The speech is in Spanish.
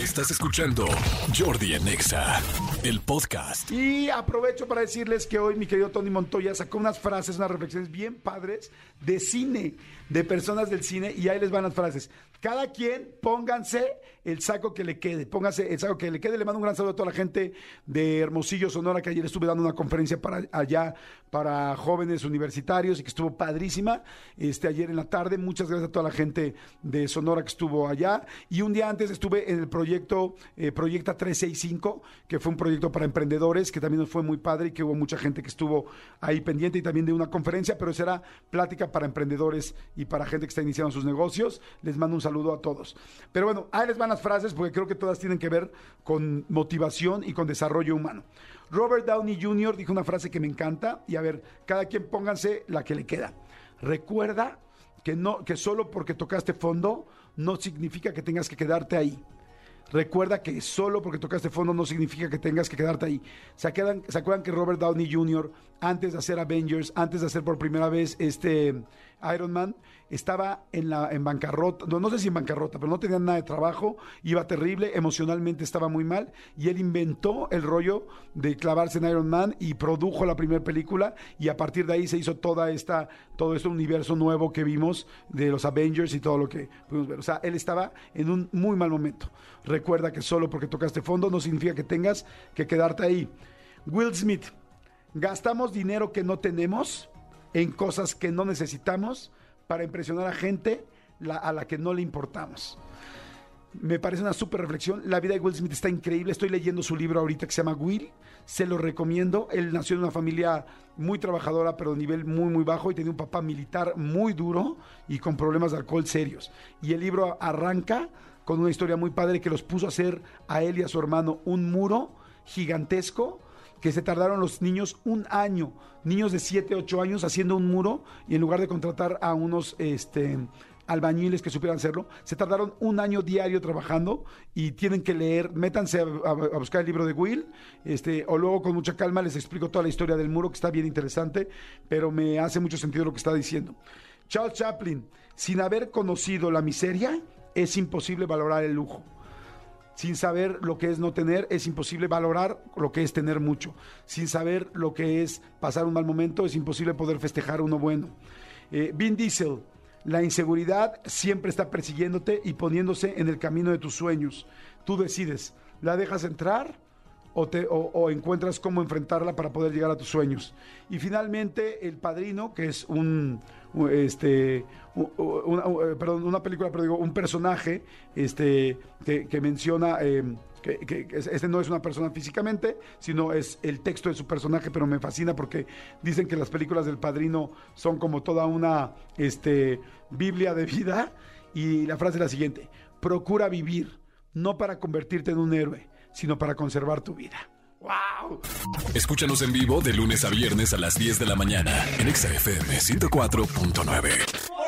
Estás escuchando Jordi Anexa, el podcast. Y aprovecho para decirles que hoy mi querido Tony Montoya sacó unas frases, unas reflexiones bien padres de cine, de personas del cine, y ahí les van las frases. Cada quien pónganse el saco que le quede, pónganse el saco que le quede. Le mando un gran saludo a toda la gente de Hermosillo, Sonora, que ayer estuve dando una conferencia para allá para jóvenes universitarios y que estuvo padrísima. Este ayer en la tarde, muchas gracias a toda la gente de Sonora que estuvo allá. Y un día antes estuve en el proyecto eh, Proyecta 365, que fue un proyecto para emprendedores, que también nos fue muy padre y que hubo mucha gente que estuvo ahí pendiente y también de una conferencia, pero será plática para emprendedores y para gente que está iniciando sus negocios. Les mando un saludo a todos. Pero bueno, ahí les van las frases porque creo que todas tienen que ver con motivación y con desarrollo humano. Robert Downey Jr. dijo una frase que me encanta y a ver, cada quien pónganse la que le queda. Recuerda que no que solo porque tocaste fondo no significa que tengas que quedarte ahí. Recuerda que solo porque tocaste fondo no significa que tengas que quedarte ahí. ¿Se acuerdan, ¿Se acuerdan que Robert Downey Jr., antes de hacer Avengers, antes de hacer por primera vez este Iron Man, estaba en, la, en bancarrota, no, no sé si en bancarrota, pero no tenía nada de trabajo, iba terrible, emocionalmente estaba muy mal, y él inventó el rollo de clavarse en Iron Man y produjo la primera película, y a partir de ahí se hizo toda esta, todo este universo nuevo que vimos de los Avengers y todo lo que pudimos ver. O sea, él estaba en un muy mal momento. Recuerda que solo porque tocaste fondo no significa que tengas que quedarte ahí. Will Smith, gastamos dinero que no tenemos en cosas que no necesitamos para impresionar a gente a la que no le importamos. Me parece una súper reflexión. La vida de Will Smith está increíble. Estoy leyendo su libro ahorita que se llama Will. Se lo recomiendo. Él nació en una familia muy trabajadora, pero de nivel muy, muy bajo y tenía un papá militar muy duro y con problemas de alcohol serios. Y el libro arranca con una historia muy padre que los puso a hacer a él y a su hermano un muro gigantesco que se tardaron los niños un año, niños de 7, 8 años haciendo un muro y en lugar de contratar a unos este, albañiles que supieran hacerlo, se tardaron un año diario trabajando y tienen que leer, métanse a, a, buscar el libro de Will, este, o luego con mucha calma les explico toda la historia del muro que está bien interesante, pero me hace mucho sentido lo que está diciendo. Charles Chaplin, sin haber conocido la miseria, es imposible valorar el lujo sin saber lo que es no tener, es imposible valorar lo que es tener mucho. Sin saber lo que es pasar un mal momento, es imposible poder festejar uno bueno. Eh, Vin Diesel, la inseguridad siempre está persiguiéndote y poniéndose en el camino de tus sueños. Tú decides, ¿la dejas entrar? O, te, o, o, encuentras cómo enfrentarla para poder llegar a tus sueños. Y finalmente, El Padrino, que es un, este, una, perdón, una película, pero digo, un personaje este, que, menciona... Eh, que, que, este no es una persona físicamente, sino es el texto de su personaje, pero me fascina porque dicen que las películas del padrino son como toda una este, Biblia de vida. Y la frase es la siguiente, procura vivir, no para convertirte en un héroe, sino para conservar tu vida. ¡Wow! Escúchanos en vivo de lunes a viernes a las 10 de la mañana en XFM 104.9.